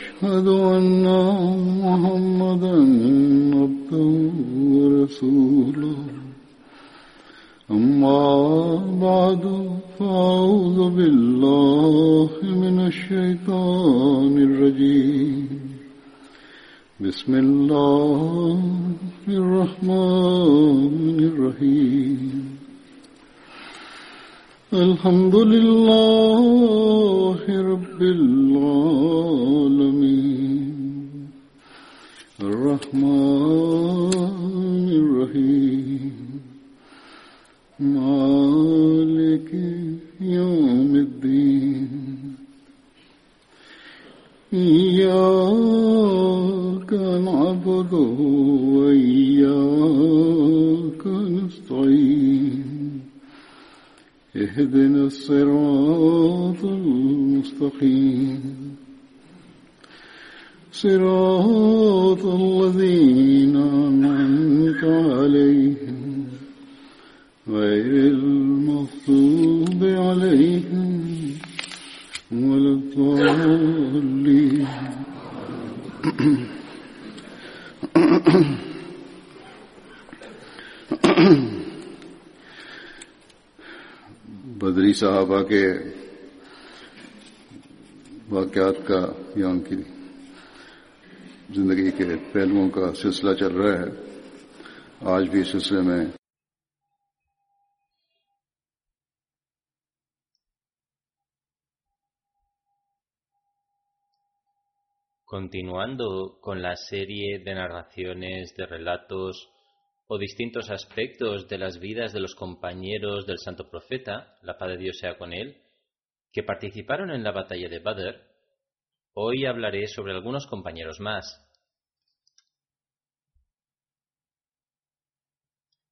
وأشهد أن محمدا عبده ورسوله. أما بعد فأعوذ بالله من الشيطان الرجيم. بسم الله الرحمن الرحيم. الحمد لله صراط الذين أنعمت عليهم غير المغضوب عليهم ولا الضالين. بدری صحابہ کے واقعات کا یہاں کی जिंदगी के पहलुओं का सिलसिला चल रहा है आज भी इस सिलसिले में Continuando con la serie de narraciones, de relatos o distintos aspectos de las vidas de los compañeros del santo profeta, la paz de Dios sea con él, que participaron en la batalla de Badr, hoy hablaré sobre algunos compañeros más.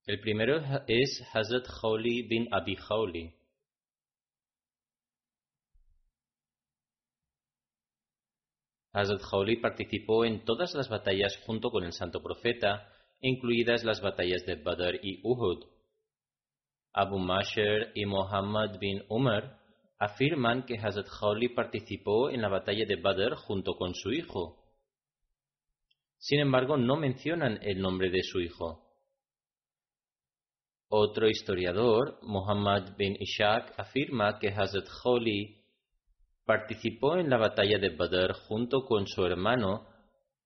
El primero es Hazrat Khawli bin Abi Khawli. Hazrat Khawli participó en todas las batallas junto con el santo profeta, incluidas las batallas de Badr y Uhud. Abu Masher y Muhammad bin Umar afirman que Hazrat Khawli participó en la batalla de Badr junto con su hijo. Sin embargo, no mencionan el nombre de su hijo. Otro historiador, Muhammad bin Ishaq, afirma que Hazrat Khawli participó en la batalla de Badr junto con su hermano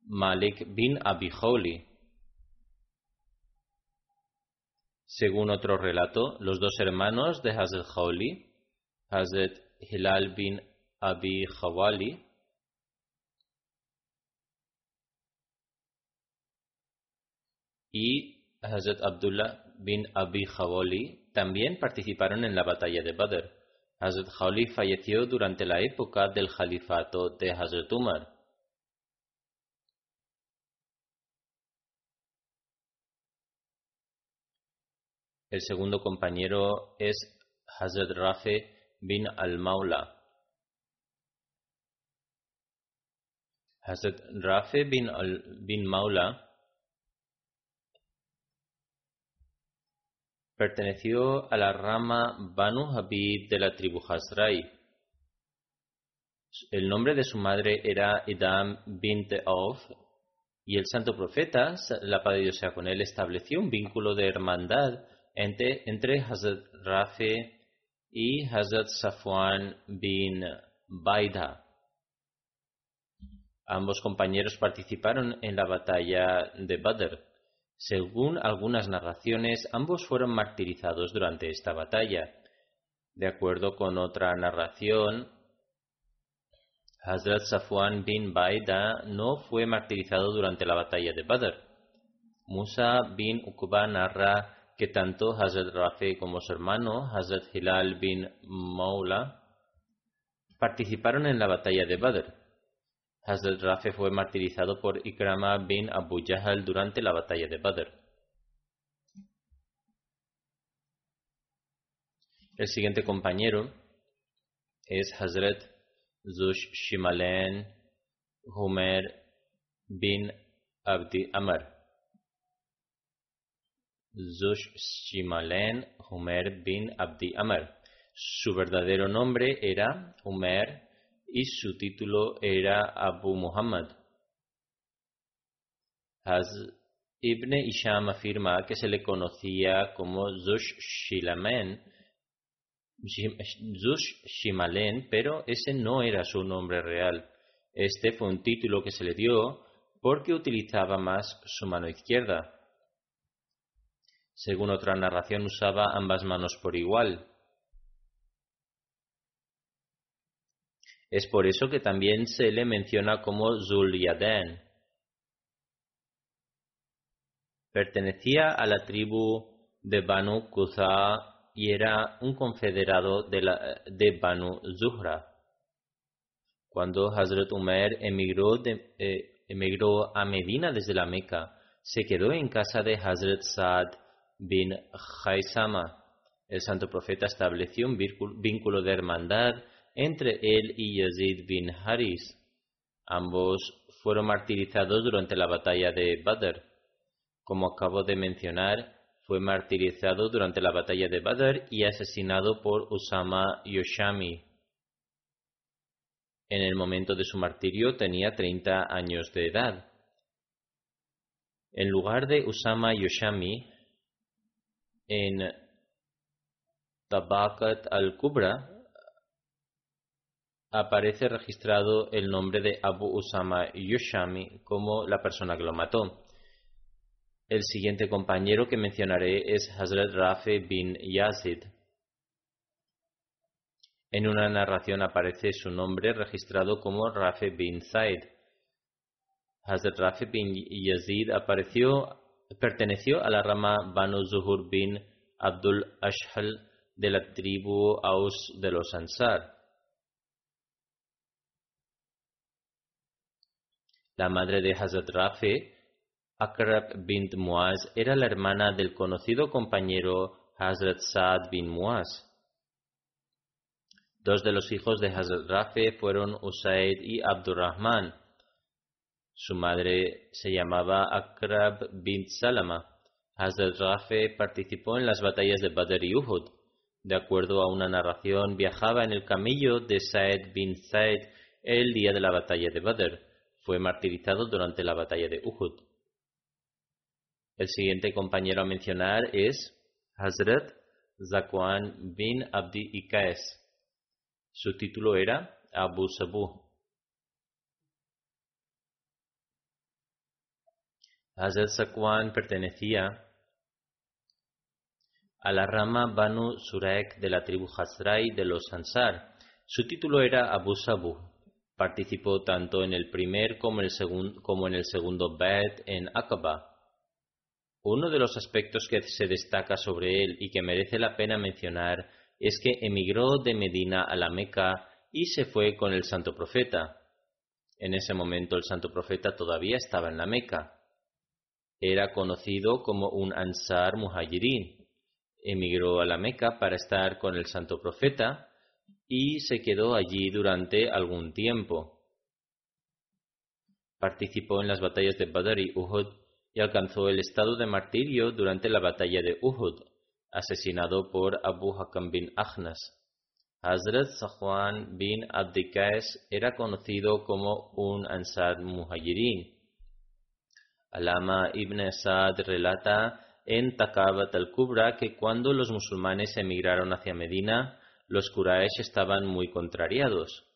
Malik bin Abi Khawli. Según otro relato, los dos hermanos de Hazrat Khawli, Hazrat Hilal bin Abi Khawali, y Hazrat Abdullah bin Abi Khawali también participaron en la batalla de Badr. Hazrat Khawli falleció durante la época del califato de Hazrat Umar. El segundo compañero es Hazrat Rafe bin al-Maula. Hazrat Rafe bin, al bin Maula perteneció a la rama Banu Habib de la tribu Hazrai. El nombre de su madre era Idam bint Auf y el santo profeta, la paz de Dios sea con él, estableció un vínculo de hermandad entre, entre Hazrat Rafe y Hazrat Safwan bin Baida. Ambos compañeros participaron en la batalla de Badr. Según algunas narraciones, ambos fueron martirizados durante esta batalla. De acuerdo con otra narración, Hazrat Safwan bin Baida no fue martirizado durante la batalla de Badr. Musa bin Uqba narra que tanto Hazrat Rafi como su hermano Hazrat Hilal bin Maula participaron en la batalla de Badr. Hazrat Rafe fue martirizado por Ikrama bin Abu Jahal durante la batalla de Badr. El siguiente compañero es Hazrat Zush Shimalen Humer bin Abdi Amr. Zush Shimalen Humer bin Abdi Amr. Su verdadero nombre era Umer y su título era Abu Muhammad. Haz Ibn Isham afirma que se le conocía como Zush Shilamen, Zush Shimalen, pero ese no era su nombre real. Este fue un título que se le dio porque utilizaba más su mano izquierda. Según otra narración, usaba ambas manos por igual. Es por eso que también se le menciona como Zulyaden. Pertenecía a la tribu de Banu Kuza y era un confederado de, la, de Banu Zuhra. Cuando Hazrat Umar emigró, eh, emigró a Medina desde la Meca, se quedó en casa de Hazrat Saad bin Haisama. El santo profeta estableció un vínculo de hermandad entre él y Yazid bin Haris. Ambos fueron martirizados durante la batalla de Badr. Como acabo de mencionar, fue martirizado durante la batalla de Badr y asesinado por Usama Yoshami. En el momento de su martirio tenía 30 años de edad. En lugar de Usama Yoshami, en Tabakat al-Kubra, aparece registrado el nombre de Abu Usama Yoshami como la persona que lo mató. El siguiente compañero que mencionaré es Hazrat Rafi bin Yazid. En una narración aparece su nombre registrado como Rafi bin Zaid. Hazrat Rafi bin Yazid apareció, perteneció a la rama Banu Zuhur bin Abdul Ashhal de la tribu Aus de los Ansar. La madre de Hazrat Rafi, Akrab bint Muaz, era la hermana del conocido compañero Hazrat Saad bin Muaz. Dos de los hijos de Hazrat Rafi fueron Usaid y Abdurrahman. Su madre se llamaba Akrab bint Salama. Hazrat Rafi participó en las batallas de Badr y Uhud. De acuerdo a una narración, viajaba en el camello de Said bin Said el día de la batalla de Badr fue martirizado durante la batalla de Uhud. El siguiente compañero a mencionar es Hazrat Zakwan bin Abdi Ikaes. Su título era Abu Sabu. Hazrat Zakwan pertenecía a la rama Banu Surek de la tribu Hazrai de los Ansar. Su título era Abu Sabu. Participó tanto en el primer como, en el segundo Bet en Aqaba. Uno de los aspectos que se destaca sobre él y que merece la pena mencionar es que emigró de Medina a la Meca y se fue con el santo profeta. En ese momento el santo profeta todavía estaba en la Meca. Era conocido como un Ansar Muhajirin. Emigró a la Meca para estar con el santo profeta y se quedó allí durante algún tiempo. Participó en las batallas de Badr y Uhud y alcanzó el estado de martirio durante la batalla de Uhud, asesinado por Abu Hakam bin Ahnas. Hazrat Sahwan bin Abdikais era conocido como un Ansar Muhajirin. Alama ibn Sa'd relata en Takabat al-Kubra que cuando los musulmanes emigraron hacia Medina, los Quraysh estaban muy contrariados.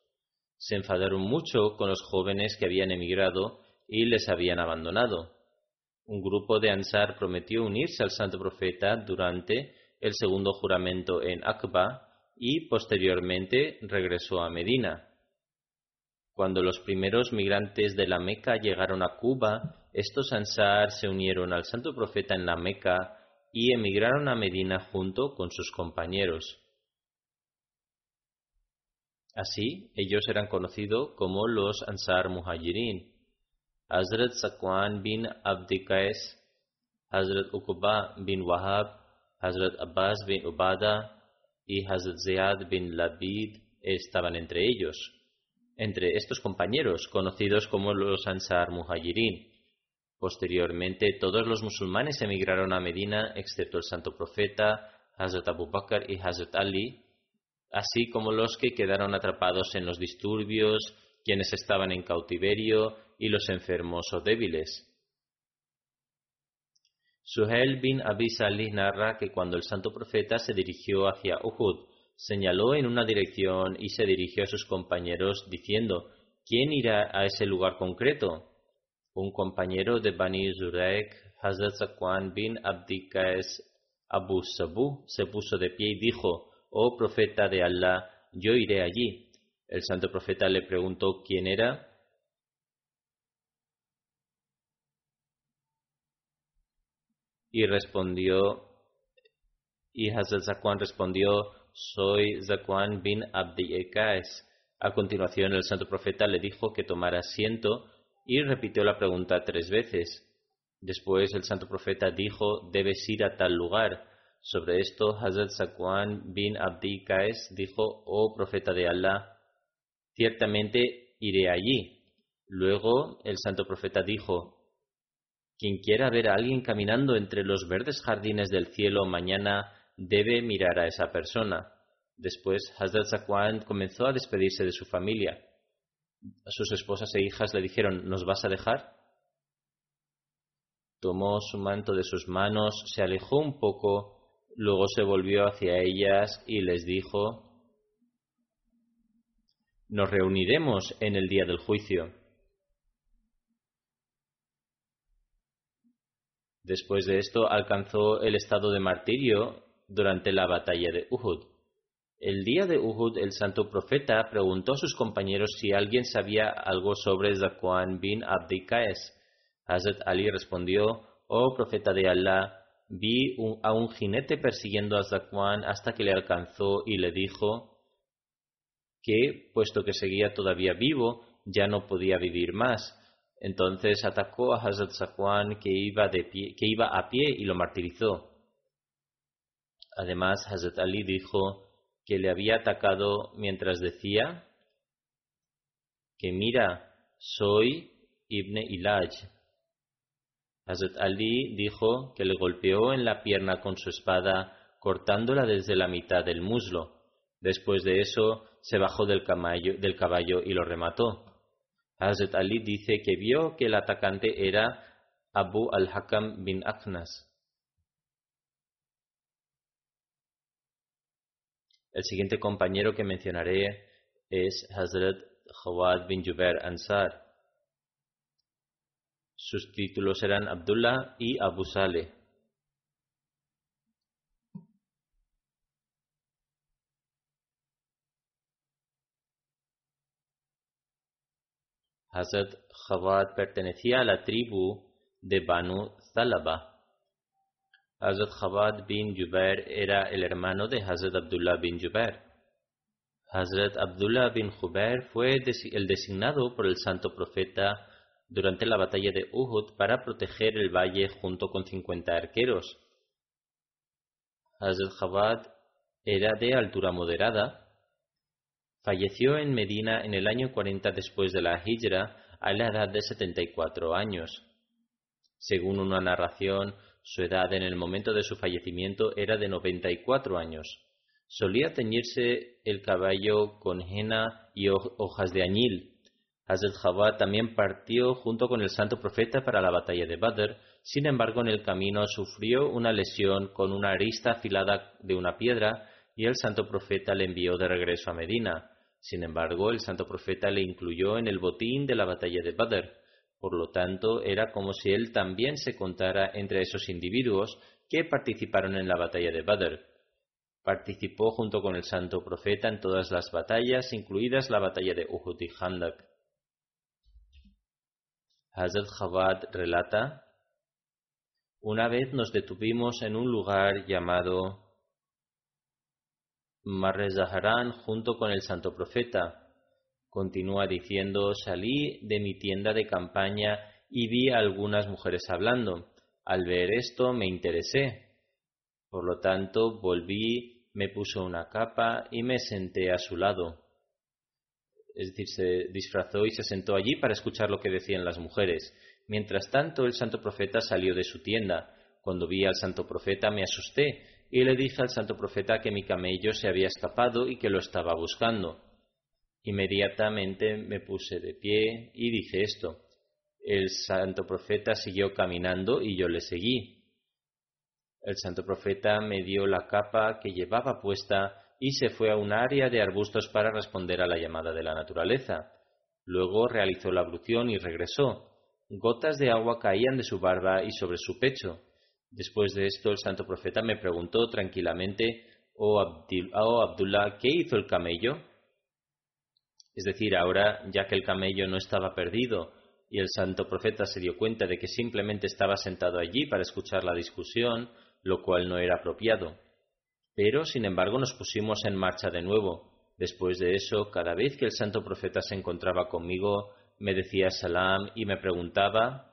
Se enfadaron mucho con los jóvenes que habían emigrado y les habían abandonado. Un grupo de Ansar prometió unirse al santo profeta durante el segundo juramento en Aqba y posteriormente regresó a Medina. Cuando los primeros migrantes de la Meca llegaron a Cuba, estos Ansar se unieron al santo profeta en la Meca y emigraron a Medina junto con sus compañeros. Así, ellos eran conocidos como los Ansar Muhajirin. Hazrat Sakwan bin Abdikais, Hazrat Uqba bin Wahab, Hazrat Abbas bin Ubada y Hazrat Ziyad bin Labid estaban entre ellos, entre estos compañeros conocidos como los Ansar Muhajirin. Posteriormente, todos los musulmanes emigraron a Medina, excepto el santo profeta, Hazrat Abu Bakr y Hazrat Ali, así como los que quedaron atrapados en los disturbios, quienes estaban en cautiverio y los enfermos o débiles. Suhel bin Abi Salih narra que cuando el santo profeta se dirigió hacia Uhud, señaló en una dirección y se dirigió a sus compañeros diciendo, ¿quién irá a ese lugar concreto? Un compañero de Bani Zurek, Hazrat Zakwan bin Abdikaes Abu Sabu, se puso de pie y dijo, Oh profeta de Allah, yo iré allí. El santo profeta le preguntó quién era. Y respondió, y Hazrat Zakwan respondió, soy Zakwan bin Abdi. A continuación el santo profeta le dijo que tomara asiento y repitió la pregunta tres veces. Después el santo profeta dijo, debes ir a tal lugar. Sobre esto, Hazrat Zakwan bin Abdi Kaes dijo, oh profeta de Allah, ciertamente iré allí. Luego el santo profeta dijo, quien quiera ver a alguien caminando entre los verdes jardines del cielo mañana debe mirar a esa persona. Después, Hazrat Zakwan comenzó a despedirse de su familia. Sus esposas e hijas le dijeron, ¿nos vas a dejar? Tomó su manto de sus manos, se alejó un poco, luego se volvió hacia ellas y les dijo, nos reuniremos en el día del juicio. Después de esto alcanzó el estado de martirio durante la batalla de Uhud. El día de Uhud, el santo profeta preguntó a sus compañeros si alguien sabía algo sobre Zakwan bin Abdi Kaes. Hazrat Ali respondió, Oh profeta de Allah, vi a un jinete persiguiendo a Zakwan hasta que le alcanzó y le dijo que, puesto que seguía todavía vivo, ya no podía vivir más. Entonces atacó a Hazrat Zakwan que iba, de pie, que iba a pie y lo martirizó. Además, Hazrat Ali dijo que le había atacado mientras decía que mira, soy Ibn Ilaj. Hazrat Ali dijo que le golpeó en la pierna con su espada, cortándola desde la mitad del muslo. Después de eso, se bajó del caballo, y lo remató. Hazrat Ali dice que vio que el atacante era Abu al-Hakam bin Aknas. El siguiente compañero que mencionaré es Hazrat Jawad bin Jubair Ansar. Sus títulos eran Abdullah y Abu Saleh. Hazrat Jawad pertenecía a la tribu de Banu Zalaba. Hazrat Jabad bin Jubair era el hermano de Hazrat Abdullah bin Jubair. Hazrat Abdullah bin Jubair fue el designado por el santo profeta durante la batalla de Uhud para proteger el valle junto con 50 arqueros. Hazrat era de altura moderada. Falleció en Medina en el año 40 después de la Hijra a la edad de 74 años. Según una narración, su edad en el momento de su fallecimiento era de 94 años. Solía teñirse el caballo con henna y hojas de añil. Hazrat Jabad también partió junto con el santo profeta para la batalla de Badr, sin embargo en el camino sufrió una lesión con una arista afilada de una piedra y el santo profeta le envió de regreso a Medina. Sin embargo, el santo profeta le incluyó en el botín de la batalla de Badr. Por lo tanto, era como si él también se contara entre esos individuos que participaron en la batalla de Badr. Participó junto con el santo profeta en todas las batallas, incluidas la batalla de Uhud y Handak. Hazrat Jawad relata, una vez nos detuvimos en un lugar llamado Marre Zaharan junto con el santo profeta. Continúa diciendo, salí de mi tienda de campaña y vi algunas mujeres hablando. Al ver esto me interesé. Por lo tanto, volví, me puso una capa y me senté a su lado. Es decir, se disfrazó y se sentó allí para escuchar lo que decían las mujeres. Mientras tanto, el santo profeta salió de su tienda. Cuando vi al santo profeta me asusté y le dije al santo profeta que mi camello se había escapado y que lo estaba buscando. Inmediatamente me puse de pie y dije esto. El santo profeta siguió caminando y yo le seguí. El santo profeta me dio la capa que llevaba puesta y se fue a un área de arbustos para responder a la llamada de la naturaleza. Luego realizó la ablución y regresó. Gotas de agua caían de su barba y sobre su pecho. Después de esto, el santo profeta me preguntó tranquilamente, oh, oh Abdullah, ¿qué hizo el camello? Es decir, ahora, ya que el camello no estaba perdido y el santo profeta se dio cuenta de que simplemente estaba sentado allí para escuchar la discusión, lo cual no era apropiado. Pero, sin embargo, nos pusimos en marcha de nuevo. Después de eso, cada vez que el santo profeta se encontraba conmigo, me decía salam y me preguntaba,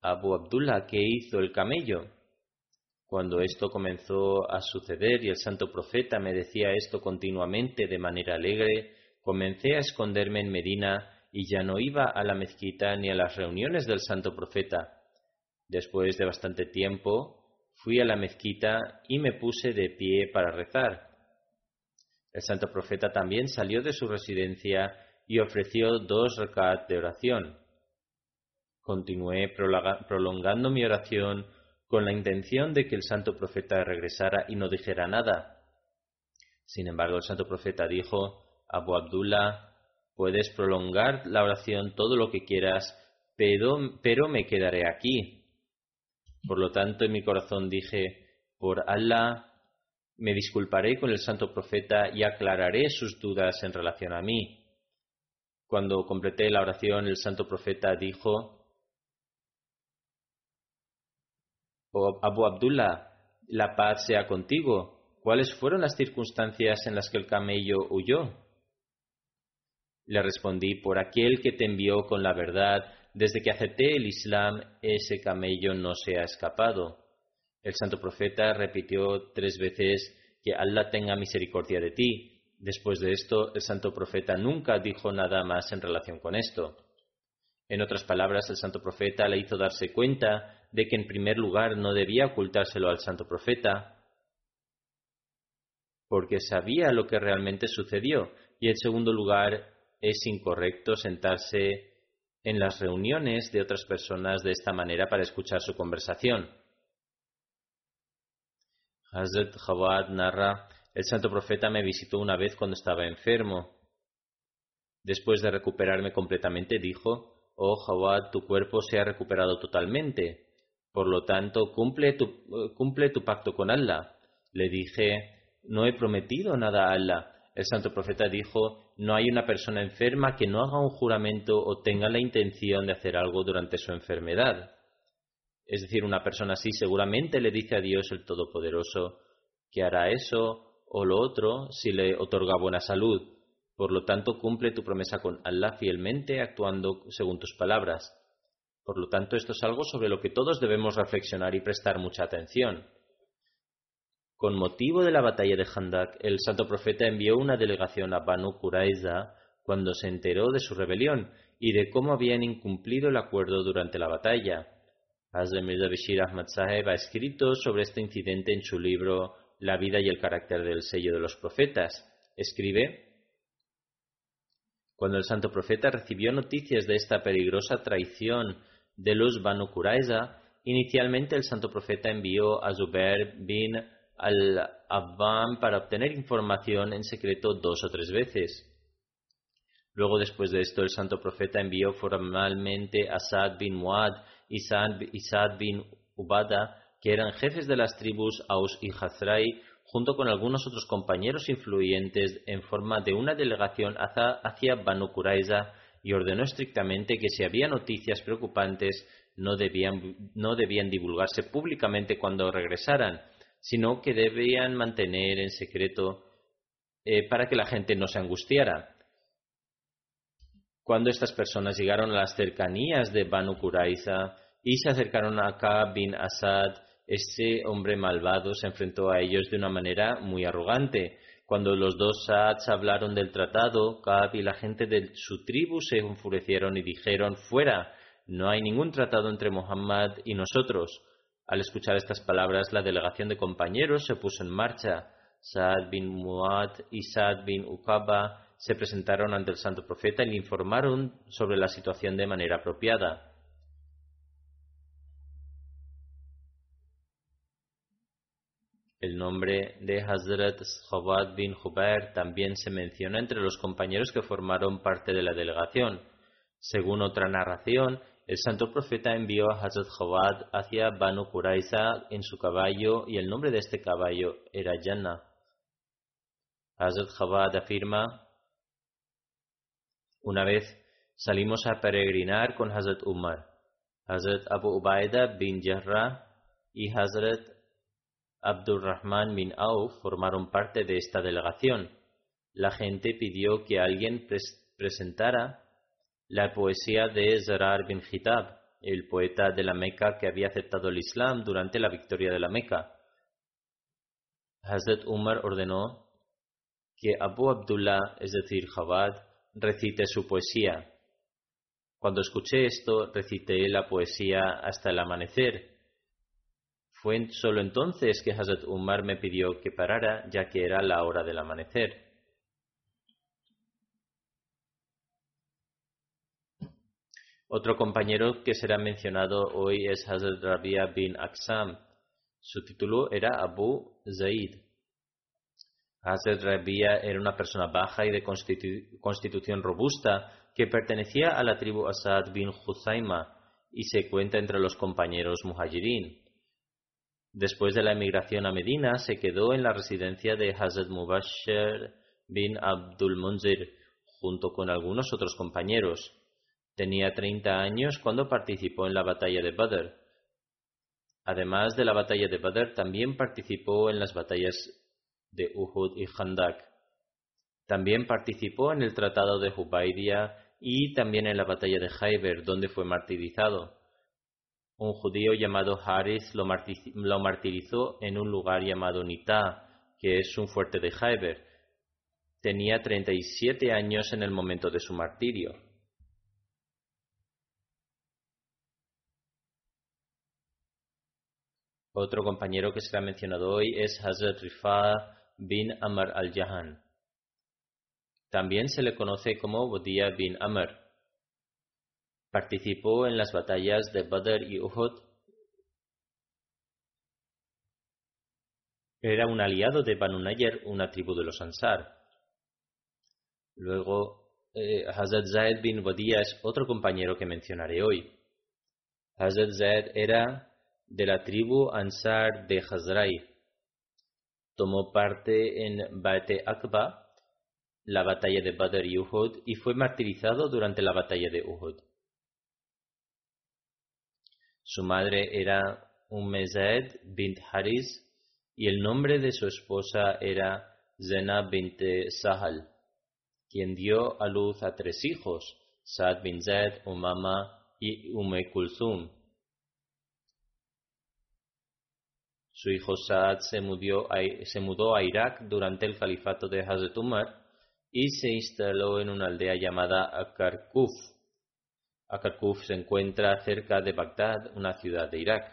Abu Abdullah, ¿qué hizo el camello? Cuando esto comenzó a suceder y el santo profeta me decía esto continuamente de manera alegre, comencé a esconderme en Medina y ya no iba a la mezquita ni a las reuniones del santo profeta. Después de bastante tiempo, fui a la mezquita y me puse de pie para rezar. El santo profeta también salió de su residencia y ofreció dos recat de oración. Continué prolongando mi oración con la intención de que el santo profeta regresara y no dijera nada. Sin embargo, el santo profeta dijo, Abu Abdullah, Puedes prolongar la oración todo lo que quieras, pero me quedaré aquí. Por lo tanto, en mi corazón dije, por Allah, me disculparé con el santo profeta y aclararé sus dudas en relación a mí. Cuando completé la oración, el santo profeta dijo, oh, Abu Abdullah, la paz sea contigo. ¿Cuáles fueron las circunstancias en las que el camello huyó? Le respondí, por aquel que te envió con la verdad, desde que acepté el Islam, ese camello no se ha escapado. El santo profeta repitió tres veces que Allah tenga misericordia de ti. Después de esto, el santo profeta nunca dijo nada más en relación con esto. En otras palabras, el santo profeta le hizo darse cuenta de que en primer lugar no debía ocultárselo al santo profeta, porque sabía lo que realmente sucedió, y en segundo lugar, es incorrecto sentarse en las reuniones de otras personas de esta manera para escuchar su conversación. Hazrat Jawad narra, el santo profeta me visitó una vez cuando estaba enfermo. Después de recuperarme completamente, dijo, Oh Jawad, tu cuerpo se ha recuperado totalmente. Por lo tanto, cumple tu, cumple tu pacto con Allah. Le dije, no he prometido nada a Allah. El santo profeta dijo, no hay una persona enferma que no haga un juramento o tenga la intención de hacer algo durante su enfermedad. Es decir, una persona así seguramente le dice a Dios el Todopoderoso que hará eso o lo otro si le otorga buena salud. Por lo tanto, cumple tu promesa con Allah fielmente actuando según tus palabras. Por lo tanto, esto es algo sobre lo que todos debemos reflexionar y prestar mucha atención. Con motivo de la batalla de Handak, el santo profeta envió una delegación a Banu Quraiza cuando se enteró de su rebelión y de cómo habían incumplido el acuerdo durante la batalla. Hazrat Mirza Bashir Ahmad Saheb ha escrito sobre este incidente en su libro La vida y el carácter del sello de los profetas. Escribe Cuando el santo profeta recibió noticias de esta peligrosa traición de los Banu Quraiza, inicialmente el santo profeta envió a Zubair bin al Abban para obtener información en secreto dos o tres veces. Luego, después de esto, el santo profeta envió formalmente a Saad bin Muad y Saad bin Ubada, que eran jefes de las tribus Aus y Hazrai, junto con algunos otros compañeros influyentes, en forma de una delegación hacia Banu Quraiza y ordenó estrictamente que si había noticias preocupantes no debían divulgarse públicamente cuando regresaran, sino que debían mantener en secreto eh, para que la gente no se angustiara. Cuando estas personas llegaron a las cercanías de Banu Quraiza y se acercaron a Ka bin Asad, ese hombre malvado se enfrentó a ellos de una manera muy arrogante. Cuando los dos Saads hablaron del tratado, Kaab y la gente de su tribu se enfurecieron y dijeron, fuera, no hay ningún tratado entre Muhammad y nosotros. Al escuchar estas palabras, la delegación de compañeros se puso en marcha. Saad bin Muad y Saad bin Uqaba se presentaron ante el santo profeta y le informaron sobre la situación de manera apropiada. El nombre de Hazrat Jawad bin Jubair también se menciona entre los compañeros que formaron parte de la delegación. Según otra narración, el santo profeta envió a Hazrat Jawad hacia Banu Quraiza en su caballo y el nombre de este caballo era Jannah. Hazrat Jawad afirma, una vez salimos a peregrinar con Hazrat Umar, Hazrat Abu Ubaida bin Jarrah y Hazrat Abdurrahman bin Auf formaron parte de esta delegación. La gente pidió que alguien presentara la poesía de Zarar bin Hitab, el poeta de la Meca que había aceptado el Islam durante la victoria de la Meca. Hazrat Umar ordenó que Abu Abdullah, es decir, Jabad, recite su poesía. Cuando escuché esto, recité la poesía hasta el amanecer fue solo entonces que Hazrat Umar me pidió que parara, ya que era la hora del amanecer. Otro compañero que será mencionado hoy es Hazrat Rabia bin Aksam. Su título era Abu Zaid. Hazrat Rabia era una persona baja y de constitución robusta que pertenecía a la tribu Asad bin Huzaima y se cuenta entre los compañeros muhajirin. Después de la emigración a Medina, se quedó en la residencia de Hazrat Mubashir bin Abdul Munzir, junto con algunos otros compañeros. Tenía 30 años cuando participó en la batalla de Badr. Además de la batalla de Badr, también participó en las batallas de Uhud y Khandak. También participó en el Tratado de Hubaidia y también en la batalla de Khaybar, donde fue martirizado. Un judío llamado Haris lo, martirizó en un lugar llamado Nita, que es un fuerte de Haiber. Tenía 37 años en el momento de su martirio. Otro compañero que será mencionado hoy es Hazrat Rifa bin Amr al-Jahan. También se le conoce como Bodia bin Amr. Participó en las batallas de Badr y Uhud. Era un aliado de Banu Nayer, una tribu de los Ansar. Luego, eh, Hazrat Zaid bin Wadia es otro compañero que mencionaré hoy. Hazrat Zaid era de la tribu Ansar de Hazrai. Tomó parte en Bate Akba, la batalla de Badr y Uhud, y fue martirizado durante la batalla de Uhud. Su madre era Ummezed bint Haris y el nombre de su esposa era Zena bint Sahal, quien dio a luz a tres hijos, Saad bin Zaid, Umama y Ume Kulthum. Su hijo Saad se, se, mudó a Irak durante el califato de Hazrat Umar y se instaló en una aldea llamada Akarkuf Akarkuf se encuentra cerca de Bagdad, una ciudad de Irak.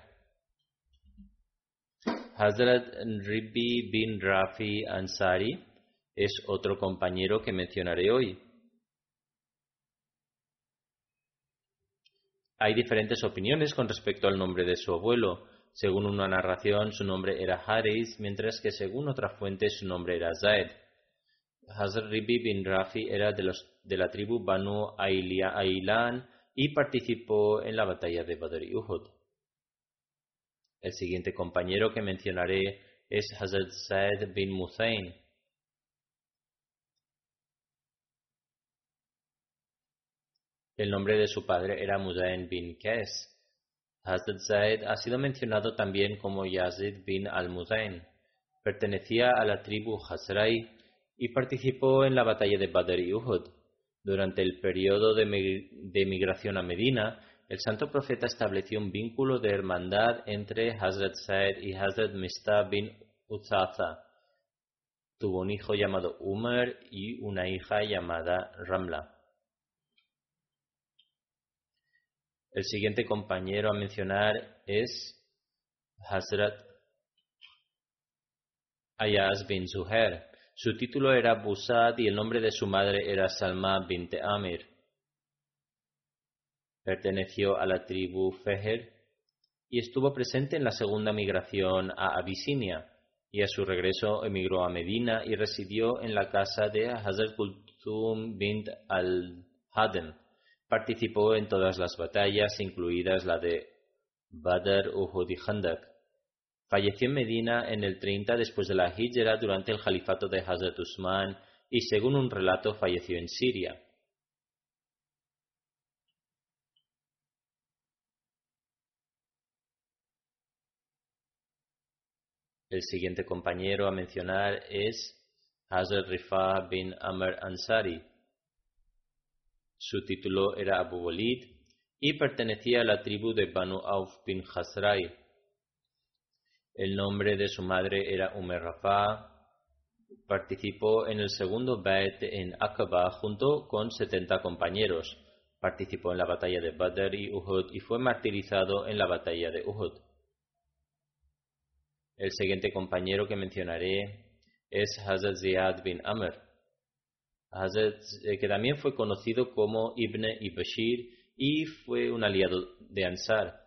Hazrat Ribi bin Rafi Ansari es otro compañero que mencionaré hoy. Hay diferentes opiniones con respecto al nombre de su abuelo. Según una narración, su nombre era Haris, mientras que según otra fuente su nombre era Zaid. Hazrat Ribi bin Rafi era de, la tribu Banu Ailan y participó en la batalla de Badr y Uhud. El siguiente compañero que mencionaré es Hazrat Said bin Musain. El nombre de su padre era Muzain bin Kes. Hazrat Zaid ha sido mencionado también como Yazid bin al-Muzain. Pertenecía a la tribu Hazrai y participó en la batalla de Badr y Uhud. Durante el periodo de, migración a Medina, el santo profeta estableció un vínculo de hermandad entre Hazrat Said y Hazrat Mista bin Uthatha. Tuvo un hijo llamado Umar y una hija llamada Ramla. El siguiente compañero a mencionar es Hazrat Ayaz bin Zuhair. Su título era Busad y el nombre de su madre era Salma bint Amir. Perteneció a la tribu Feher y estuvo presente en la segunda migración a Abisinia y a su regreso emigró a Medina y residió en la casa de Hazrat Kulthum bint al-Hadem. Participó en todas las batallas, incluidas la de Badr, Uhud y. Falleció en Medina en el 30 después de la Hijra durante el califato de Hazrat Usman y según un relato falleció en Siria. El siguiente compañero a mencionar es Hazrat Rifa bin Amr Ansari. Su título era Abu Walid y pertenecía a la tribu de Banu Auf bin Khazrai. El nombre de su madre era Umer Rafa. Participó en el segundo Bait en Aqaba junto con 70 compañeros. Participó en la batalla de Badr y Uhud y fue martirizado en la batalla de Uhud. El siguiente compañero que mencionaré es Hazrat Ziyad bin Amr, eh, que también fue conocido como Ibn Ibashir y fue un aliado de Ansar.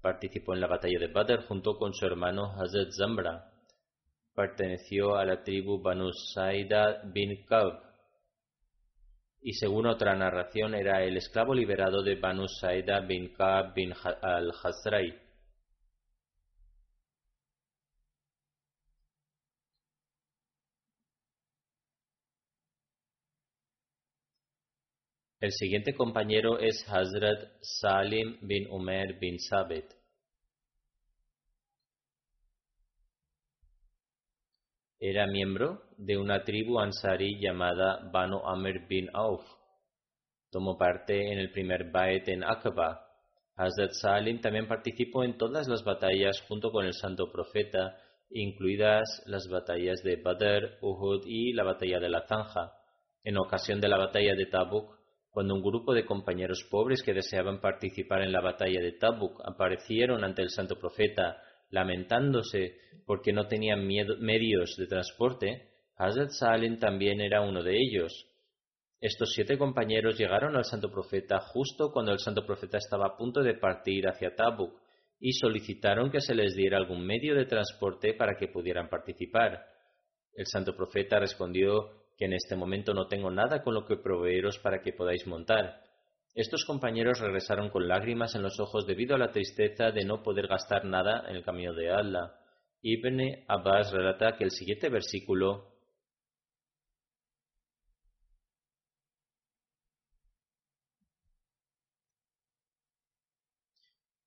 Participó en la batalla de Badr junto con su hermano Hazrat Zambra. Perteneció a la tribu Banu Saida bin Kab. Y según otra narración era el esclavo liberado de Banu Saida bin Kab bin al-Hazrai. El siguiente compañero es Hazrat Salim bin Umar bin Sabit. Era miembro de una tribu ansari llamada Banu Amr bin Auf. Tomó parte en el primer Bait en Aqaba. Hazrat Salim también participó en todas las batallas junto con el santo profeta, incluidas las batallas de Badr, Uhud y la batalla de la Zanja. En ocasión de la batalla de Tabuk, cuando un grupo de compañeros pobres que deseaban participar en la batalla de Tabuk aparecieron ante el santo profeta lamentándose porque no tenían medios de transporte, Hazrat Salim también era uno de ellos. Estos siete compañeros llegaron al santo profeta justo cuando el santo profeta estaba a punto de partir hacia Tabuk y solicitaron que se les diera algún medio de transporte para que pudieran participar. El santo profeta respondió que en este momento no tengo nada con lo que proveeros para que podáis montar. Estos compañeros regresaron con lágrimas en los ojos debido a la tristeza de no poder gastar nada en el camino de Allah. Ibn Abbas relata que el siguiente versículo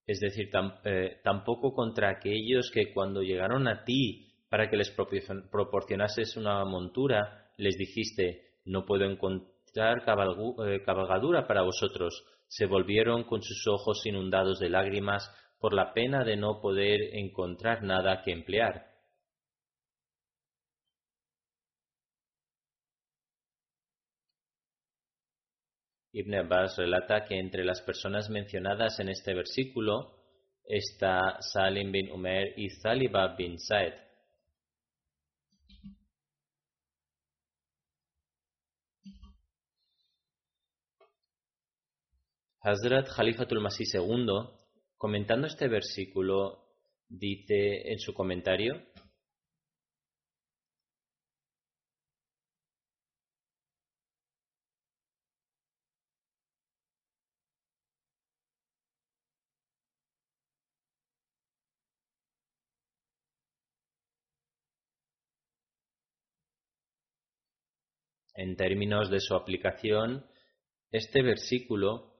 es decir, eh, tampoco contra aquellos que cuando llegaron a ti para que les proporcionases una montura, les dijiste, no puedo encontrar eh, cabalgadura para vosotros, se volvieron con sus ojos inundados de lágrimas por la pena de no poder encontrar nada que emplear. Ibn Abbas relata que entre las personas mencionadas en este versículo está Salim bin Umer y Zaliba bin Said. Hazrat Khalifatul Masih II, comentando este versículo, dice en su comentario, En términos de su aplicación, este versículo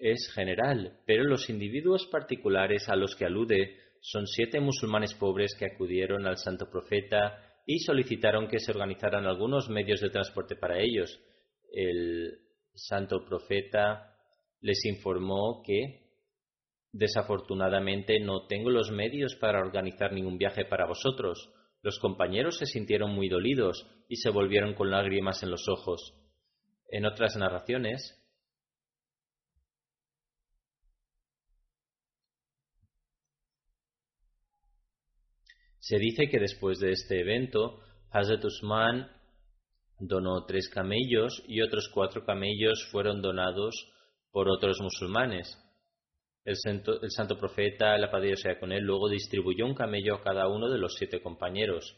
es general, pero los individuos particulares a los que alude son siete musulmanes pobres que acudieron al santo profeta y solicitaron que se organizaran algunos medios de transporte para ellos. El santo profeta les informó que desafortunadamente no tengo los medios para organizar ningún viaje para vosotros. Los compañeros se sintieron muy dolidos y se volvieron con lágrimas en los ojos. En otras narraciones, Se dice que después de este evento, Hazrat Usman donó tres camellos y otros cuatro camellos fueron donados por otros musulmanes. El santo, profeta, la paz sea con él, luego distribuyó un camello a cada uno de los siete compañeros.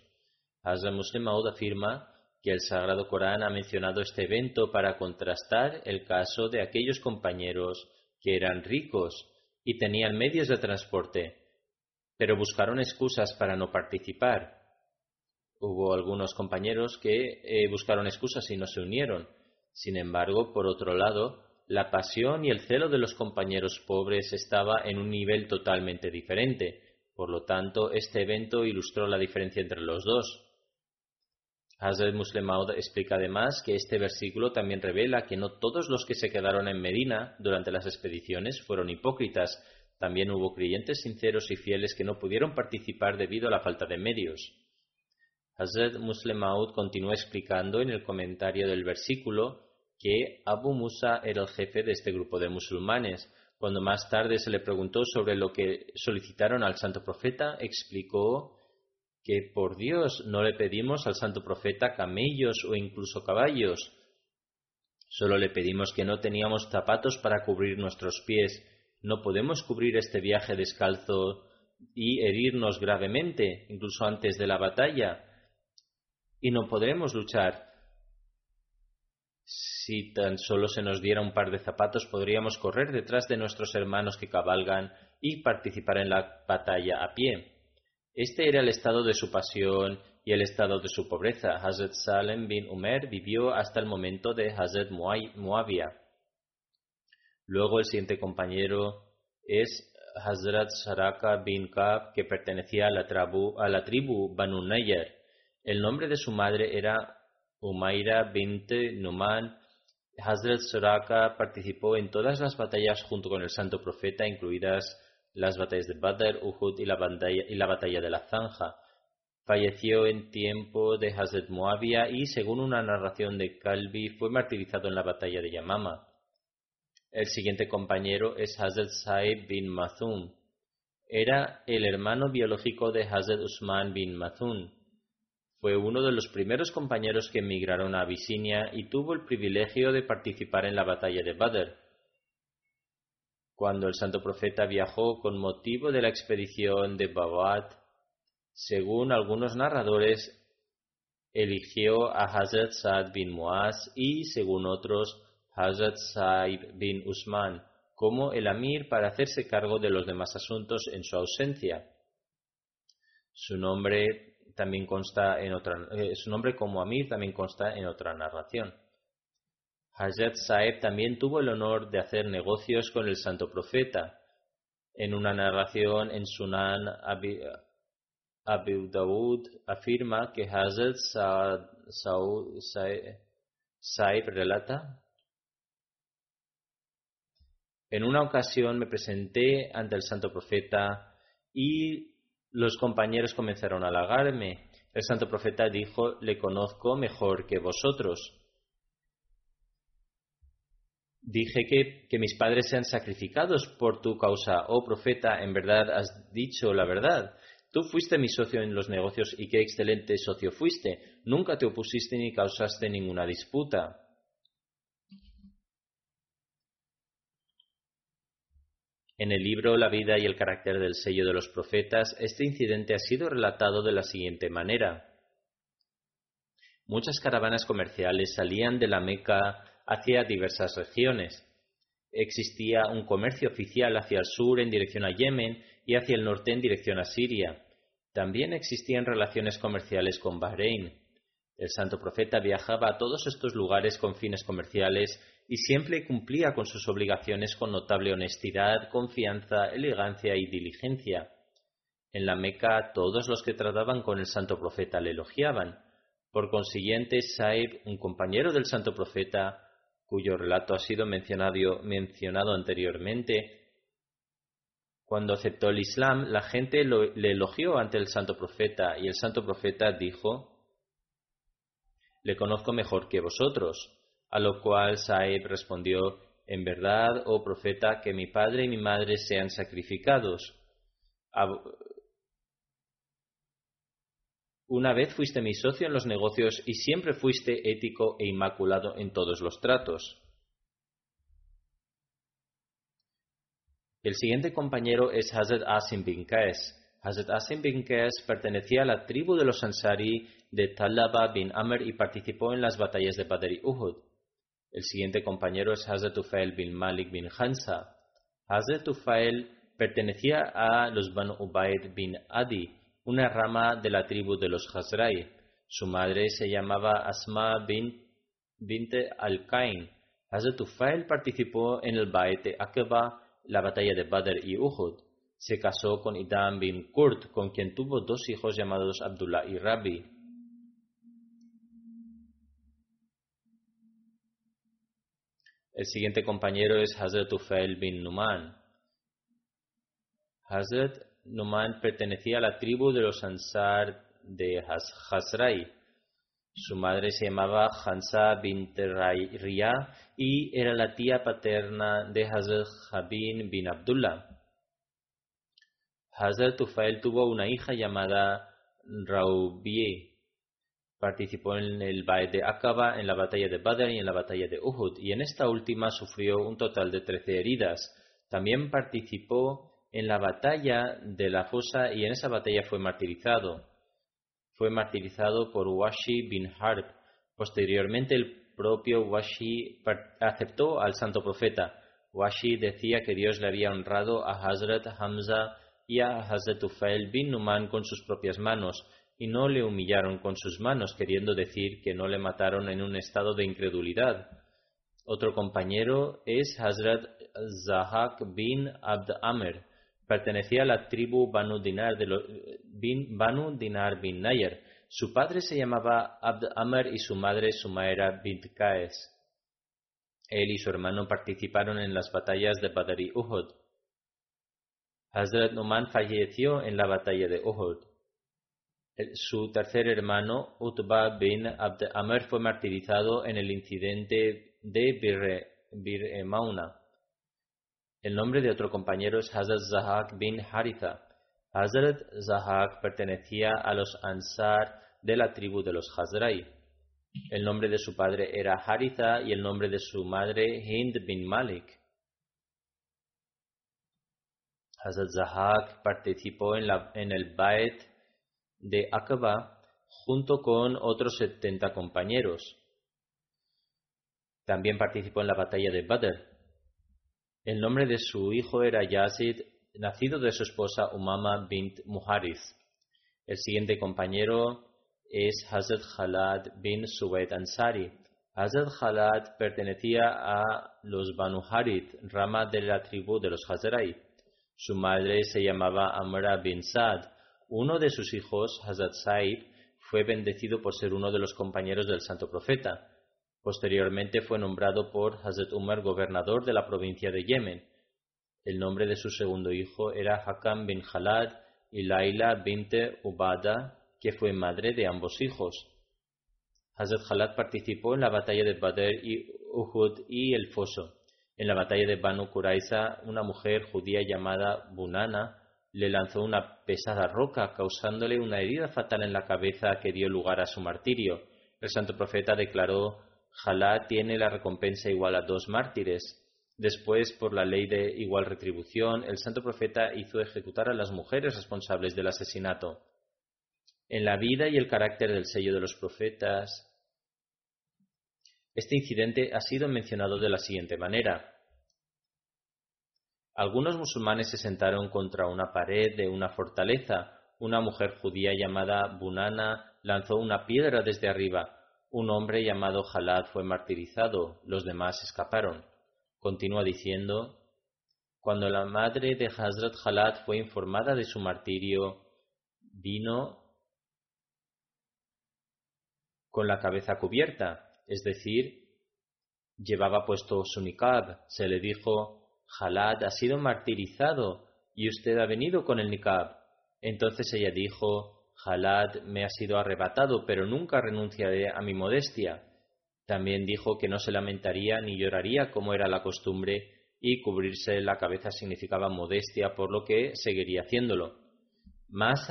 Hazrat Muslim Maud afirma que el Sagrado Corán ha mencionado este evento para contrastar el caso de aquellos compañeros que eran ricos y tenían medios de transporte, pero buscaron excusas para no participar. Hubo algunos compañeros que eh, buscaron excusas y no se unieron. Sin embargo, por otro lado, la pasión y el celo de los compañeros pobres estaba en un nivel totalmente diferente. Por lo tanto, este evento ilustró la diferencia entre los dos. Hazrat Muslim explica además que este versículo también revela que no todos los que se quedaron en Medina durante las expediciones fueron hipócritas, también hubo creyentes sinceros y fieles que no pudieron participar debido a la falta de medios. Hazrat Muslim Maud continúa explicando en el comentario del versículo que Abu Musa era el jefe de este grupo de musulmanes. Cuando más tarde se le preguntó sobre lo que solicitaron al santo profeta, explicó que por Dios no le pedimos al santo profeta camellos o incluso caballos. Solo le pedimos que no teníamos zapatos para cubrir nuestros pies no podemos cubrir este viaje descalzo y herirnos gravemente, incluso antes de la batalla, y no podremos luchar. Si tan solo se nos diera un par de zapatos, podríamos correr detrás de nuestros hermanos que cabalgan y participar en la batalla a pie. Este era el estado de su pasión y el estado de su pobreza. Hazrat Salem bin Umer vivió hasta el momento de Hazrat Muawiyah. Luego el siguiente compañero es Hazrat Saraka bin Kab, que pertenecía a la, tribu, Banu Nayer. El nombre de su madre era Umaira bint Numan. Hazrat Saraka participó en todas las batallas junto con el santo profeta, incluidas las batallas de Badr, Uhud y la, y la batalla de la Zanja. Falleció en tiempo de Hazrat Muawiyah y, según una narración de Kalbi, fue martirizado en la batalla de Yamama. El siguiente compañero es Hazrat Saib bin Mazun. Era el hermano biológico de Hazrat Usman bin Mazun. Fue uno de los primeros compañeros que emigraron a Abisinia y tuvo el privilegio de participar en la batalla de Badr. Cuando el santo profeta viajó con motivo de la expedición de Bawat, según algunos narradores, eligió a Hazrat Saad bin Muaz y, según otros, Hazrat Saib bin Usman como el amir para hacerse cargo de los demás asuntos en su ausencia. Su nombre también consta en otra, eh, su nombre como amir también consta en otra narración. Hazrat Saib también tuvo el honor de hacer negocios con el santo profeta. En una narración en Sunan Abu Dawud afirma que Hazrat Saib relata en una ocasión me presenté ante el santo profeta y los compañeros comenzaron a halagarme. El santo profeta dijo, le conozco mejor que vosotros. Dije que, que mis padres sean sacrificados por tu causa. Oh profeta, en verdad has dicho la verdad. Tú fuiste mi socio en los negocios y qué excelente socio fuiste. Nunca te opusiste ni causaste ninguna disputa. En el libro La vida y el carácter del sello de los profetas, este incidente ha sido relatado de la siguiente manera. Muchas caravanas comerciales salían de la Meca hacia diversas regiones. Existía un comercio oficial hacia el sur en dirección a Yemen y hacia el norte en dirección a Siria. También existían relaciones comerciales con Bahrein. El santo profeta viajaba a todos estos lugares con fines comerciales y siempre cumplía con sus obligaciones con notable honestidad, confianza, elegancia y diligencia. En la Meca todos los que trataban con el santo profeta le elogiaban. Por consiguiente, Saib, un compañero del santo profeta, cuyo relato ha sido mencionado, mencionado anteriormente, cuando aceptó el Islam, la gente le elogió ante el santo profeta y el santo profeta dijo, le conozco mejor que vosotros. A lo cual Saib respondió, en verdad, oh profeta, que mi padre y mi madre sean sacrificados. Una vez fuiste mi socio en los negocios y siempre fuiste ético e inmaculado en todos los tratos. El siguiente compañero es Hazrat Asim bin Qais. Hazrat Asim bin Qais pertenecía a la tribu de los Ansari de Talaba bin Amr y participó en las batallas de Badr y Uhud. El siguiente compañero es Hazrat Ufail bin Malik bin Hansa. Hazrat Ufail pertenecía a los Banu Ubaid bin Adi, una rama de la tribu de los Hazrai. Su madre se llamaba Asma bin binte al-Kain. Hazrat Ufail participó en el Baete Aqaba la batalla de Badr y Uhud. Se casó con Idam bin Kurt, con quien tuvo dos hijos llamados Abdullah y Rabi. El siguiente compañero es Hazrat Ufail bin Numan. Hazrat Numan pertenecía a la tribu de los Ansar de Hazrai. Su madre se llamaba Hansa bint Riya y era la tía paterna de Hazrat Jabin bin Abdullah. Hazrat Tufail tuvo una hija llamada Raubie. Participó en el Baed de Aqaba, en la batalla de Badr y en la batalla de Uhud, y en esta última sufrió un total de trece heridas. También participó en la batalla de la fosa y en esa batalla fue martirizado fue martirizado por Washi bin Harb. Posteriormente el propio Washi aceptó al santo profeta. Washi decía que Dios le había honrado a Hazrat Hamza y a Hazrat Ufail bin Numan con sus propias manos, y no le humillaron con sus manos, queriendo decir que no le mataron en un estado de incredulidad. Otro compañero es Hazrat Zahak bin Abd Amr, Pertenecía a la tribu Banu Dinar, bin, Banu Dinar bin Nayer. Su padre se llamaba Abd Amr y su madre Sumaira bint Kaes. Él y su hermano participaron en las batallas de Badr y Uhud. Hazrat Numan falleció en la batalla de Uhud. Su tercer hermano, Utba bin Abd Amr, fue martirizado en el incidente de Bir, Bir Mauna. El nombre de otro compañero es Hazrat Zahak bin Haritha. Hazrat Zahak pertenecía a los Ansar de la tribu de los Hazrai. El nombre de su padre era Haritha y el nombre de su madre Hind bin Malik. Hazrat Zahak participó en, en el Baet de Aqaba junto con otros 70 compañeros. También participó en la batalla de Badr. El nombre de su hijo era Yazid, nacido de su esposa Umama bint Muhariz. El siguiente compañero es Hazrat Khalad bin Suwaid Ansari. Hazrat Khalad pertenecía a los Banu Harith, rama de la tribu de los Hazrai. Su madre se llamaba Amra bin Sad. Uno de sus hijos, Hazrat Saib, fue bendecido por ser uno de los compañeros del santo profeta. Posteriormente fue nombrado por Hazrat Umar gobernador de la provincia de Yemen. El nombre de su segundo hijo era Hakam bin Khalad y Laila binte Ubada, que fue madre de ambos hijos. Hazrat Khalad participó en la batalla de Badr y Uhud y el Foso. En la batalla de Banu Quraiza, una mujer judía llamada Bunana le lanzó una pesada roca, causándole una herida fatal en la cabeza que dio lugar a su martirio. El santo profeta declaró Jalá tiene la recompensa igual a dos mártires. Después, por la ley de igual retribución, el santo profeta hizo ejecutar a las mujeres responsables del asesinato. En la vida y el carácter del sello de los profetas, este incidente ha sido mencionado de la siguiente manera. Algunos musulmanes se sentaron contra una pared de una fortaleza. Una mujer judía llamada Bunana lanzó una piedra desde arriba un hombre llamado Jalad fue martirizado, los demás escaparon. Continúa diciendo, cuando la madre de Hazrat Jalad fue informada de su martirio, vino con la cabeza cubierta, es decir, llevaba puesto su niqab. Se le dijo, Jalad ha sido martirizado y usted ha venido con el niqab. Entonces ella dijo, Jalad me ha sido arrebatado, pero nunca renunciaré a mi modestia. También dijo que no se lamentaría ni lloraría como era la costumbre y cubrirse la cabeza significaba modestia, por lo que seguiría haciéndolo. Más,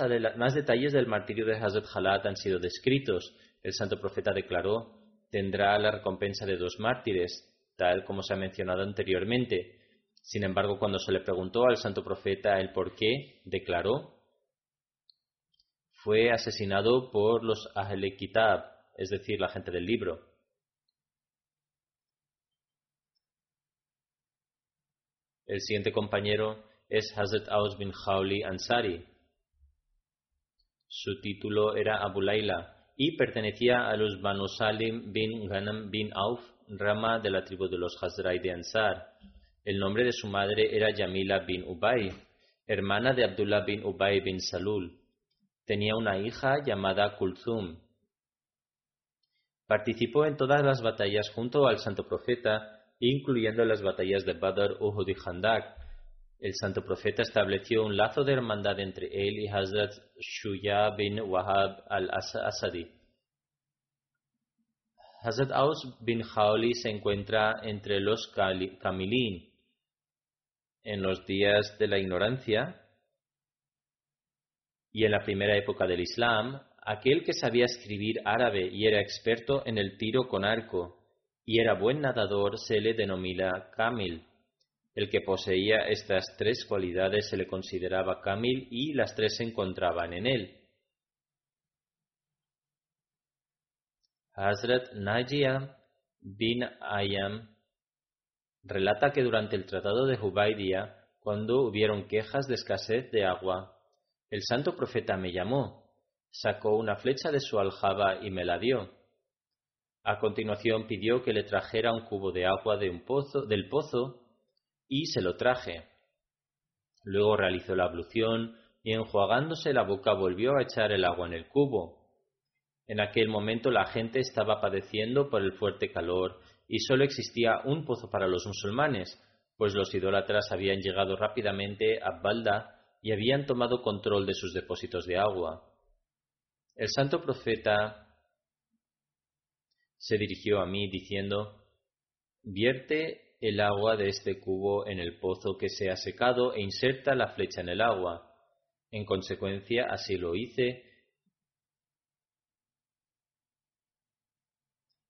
detalles del martirio de Hazrat Jalad han sido descritos. El santo profeta declaró, tendrá la recompensa de dos mártires, tal como se ha mencionado anteriormente. Sin embargo, cuando se le preguntó al santo profeta el por qué, declaró, fue asesinado por los Ahle Kitab, es decir, la gente del libro. El siguiente compañero es Hazrat Aus bin Khawli Ansari. Su título era Abu Laila y pertenecía a los Banu Salim bin Ghanam bin Auf, rama de la tribu de los Hazrai de Ansar. El nombre de su madre era Yamila bin Ubay, hermana de Abdullah bin Ubay bin Salul. Tenía una hija llamada Kulthum. Participó en todas las batallas junto al santo profeta, incluyendo las batallas de Badr, Uhud y Handak. El santo profeta estableció un lazo de hermandad entre él y Hazrat Shuya bin Wahab al-Asadi. Hazrat Aus bin Khawli se encuentra entre los Kamilin, en los días de la ignorancia y en la primera época del Islam, aquel que sabía escribir árabe y era experto en el tiro con arco y era buen nadador se le denomina Kamil. El que poseía estas tres cualidades se le consideraba Kamil y las tres se encontraban en él. Hazrat Najia bin Ayam relata que durante el Tratado de Hubaidia, cuando hubieron quejas de escasez de agua, el santo profeta me llamó, sacó una flecha de su aljaba y me la dio. A continuación pidió que le trajera un cubo de agua de un pozo, del pozo y se lo traje. Luego realizó la ablución y enjuagándose la boca volvió a echar el agua en el cubo. En aquel momento la gente estaba padeciendo por el fuerte calor y solo existía un pozo para los musulmanes, pues los idólatras habían llegado rápidamente a Balda y habían tomado control de sus depósitos de agua. El santo profeta se dirigió a mí diciendo, vierte el agua de este cubo en el pozo que se ha secado e inserta la flecha en el agua. En consecuencia, así lo hice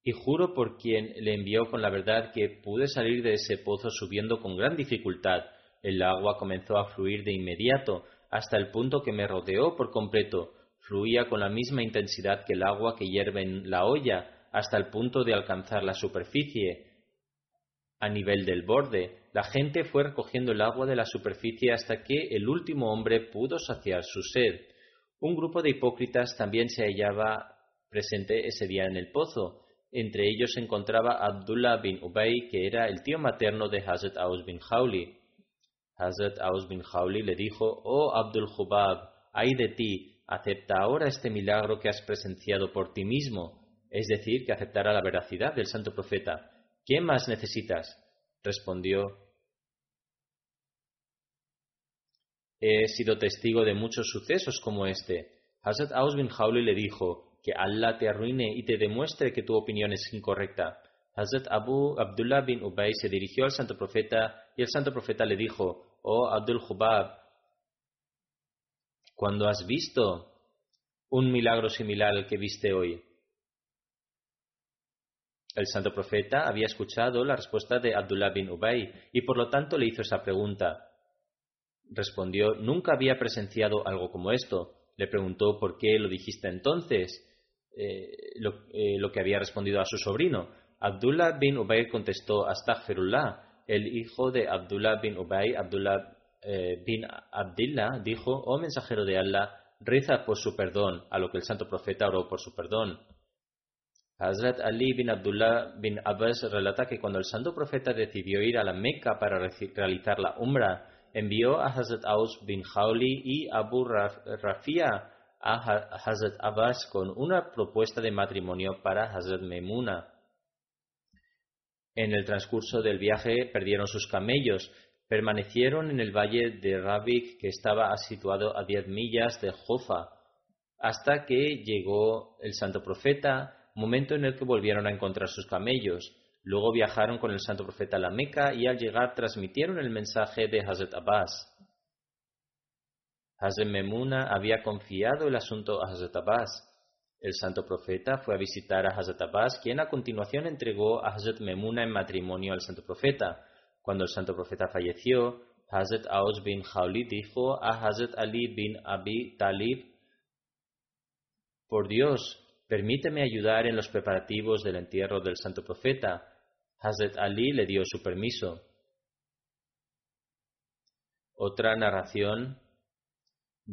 y juro por quien le envió con la verdad que pude salir de ese pozo subiendo con gran dificultad. El agua comenzó a fluir de inmediato, hasta el punto que me rodeó por completo. Fluía con la misma intensidad que el agua que hierve en la olla, hasta el punto de alcanzar la superficie. A nivel del borde, la gente fue recogiendo el agua de la superficie hasta que el último hombre pudo saciar su sed. Un grupo de hipócritas también se hallaba presente ese día en el pozo. Entre ellos se encontraba Abdullah bin Ubay, que era el tío materno de Hazrat Aus bin Khawli. Hazrat Aus bin Khawli le dijo, Oh Abdul Hubab, ay de ti, acepta ahora este milagro que has presenciado por ti mismo, es decir, que aceptará la veracidad del santo profeta. ¿Qué más necesitas? Respondió, He sido testigo de muchos sucesos como este. Hazrat Aus bin Khawli le dijo, que Allah te arruine y te demuestre que tu opinión es incorrecta. Hazrat Abu Abdullah bin Ubay se dirigió al santo profeta y el santo profeta le dijo, Oh Abdul Hubab, cuando has visto un milagro similar al que viste hoy? El santo profeta había escuchado la respuesta de Abdullah bin Ubay y por lo tanto le hizo esa pregunta. Respondió, nunca había presenciado algo como esto. Le preguntó, ¿por qué lo dijiste entonces? Eh, eh, lo, que había respondido a su sobrino. Abdullah bin Ubay contestó, Astaghfirullah. El hijo de Abdullah bin Ubay, Abdullah eh, bin Abdillah, dijo, oh mensajero de Allah, reza por su perdón, a lo que el santo profeta oró por su perdón. Hazrat Ali bin Abdullah bin Abbas relata que cuando el santo profeta decidió ir a la Meca para realizar la Umrah, envió a Hazrat Aus bin Khawli y Abu Rafia a Hazrat Abbas con una propuesta de matrimonio para Hazrat Memuna. En el transcurso del viaje perdieron sus camellos, permanecieron en el valle de Rabik que estaba situado a diez millas de Jofa, hasta que llegó el santo profeta, momento en el que volvieron a encontrar sus camellos. Luego viajaron con el santo profeta a la Meca y al llegar transmitieron el mensaje de Hazrat Abbas. Hazrat Memuna había confiado el asunto a Hazrat Abbas. El santo profeta fue a visitar a Hazrat Abbas, quien a continuación entregó a Hazrat Memuna en matrimonio al santo profeta. Cuando el santo profeta falleció, Hazrat Aus bin Khawli dijo a Hazrat Ali bin Abi Talib, Por Dios, permíteme ayudar en los preparativos del entierro del santo profeta. Hazrat Ali le dio su permiso. Otra narración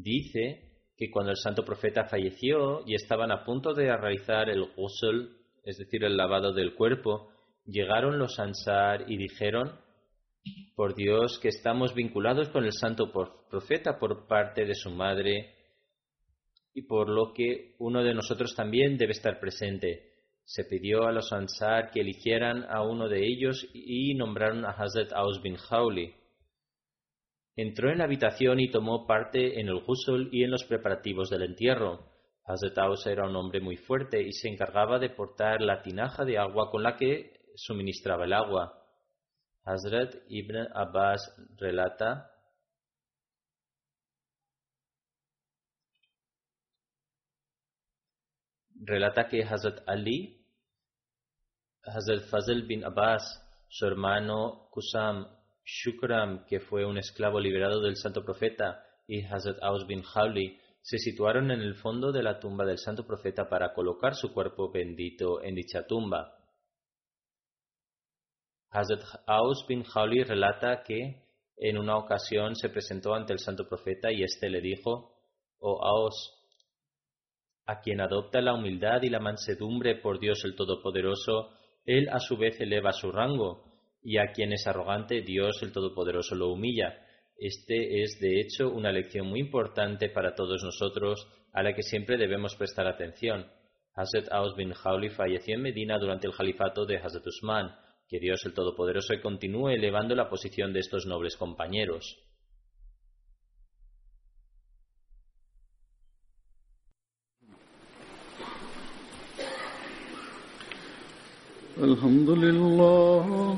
dice que cuando el santo profeta falleció y estaban a punto de realizar el ghusl, es decir, el lavado del cuerpo, llegaron los ansar y dijeron, por Dios que estamos vinculados con el santo profeta por parte de su madre y por lo que uno de nosotros también debe estar presente. Se pidió a los ansar que eligieran a uno de ellos y nombraron a Hazrat Aus bin. Entró en la habitación y tomó parte en el ghusl y en los preparativos del entierro. Hazrat Aus era un hombre muy fuerte y se encargaba de portar la tinaja de agua con la que suministraba el agua. Hazrat Ibn Abbas relata relata que Hazrat Ali, Hazrat Fazl bin Abbas, su hermano Kusam Shukram, que fue un esclavo liberado del santo profeta, y Hazrat Aus bin Hawli se situaron en el fondo de la tumba del santo profeta para colocar su cuerpo bendito en dicha tumba. Hazrat Aus bin Hawli relata que en una ocasión se presentó ante el santo profeta y éste le dijo, Oh Aus, a quien adopta la humildad y la mansedumbre por Dios el Todopoderoso, él a su vez eleva su rango, y a quien es arrogante, Dios el Todopoderoso lo humilla. Este es, de hecho, una lección muy importante para todos nosotros, a la que siempre debemos prestar atención. Hazrat Aus bin Hawli falleció en Medina durante el califato de Hazrat Usman. Que Dios el Todopoderoso continúe elevando la posición de estos nobles compañeros. الحمد لله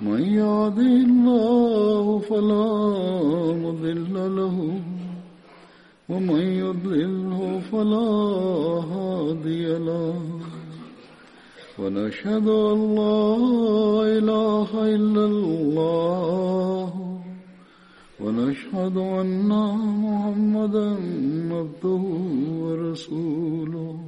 من يهده الله فلا مضل له. ومن يضلله فلا هادي له. ونشهد أن لا إله إلا الله. ونشهد أن محمدا عبده ورسوله.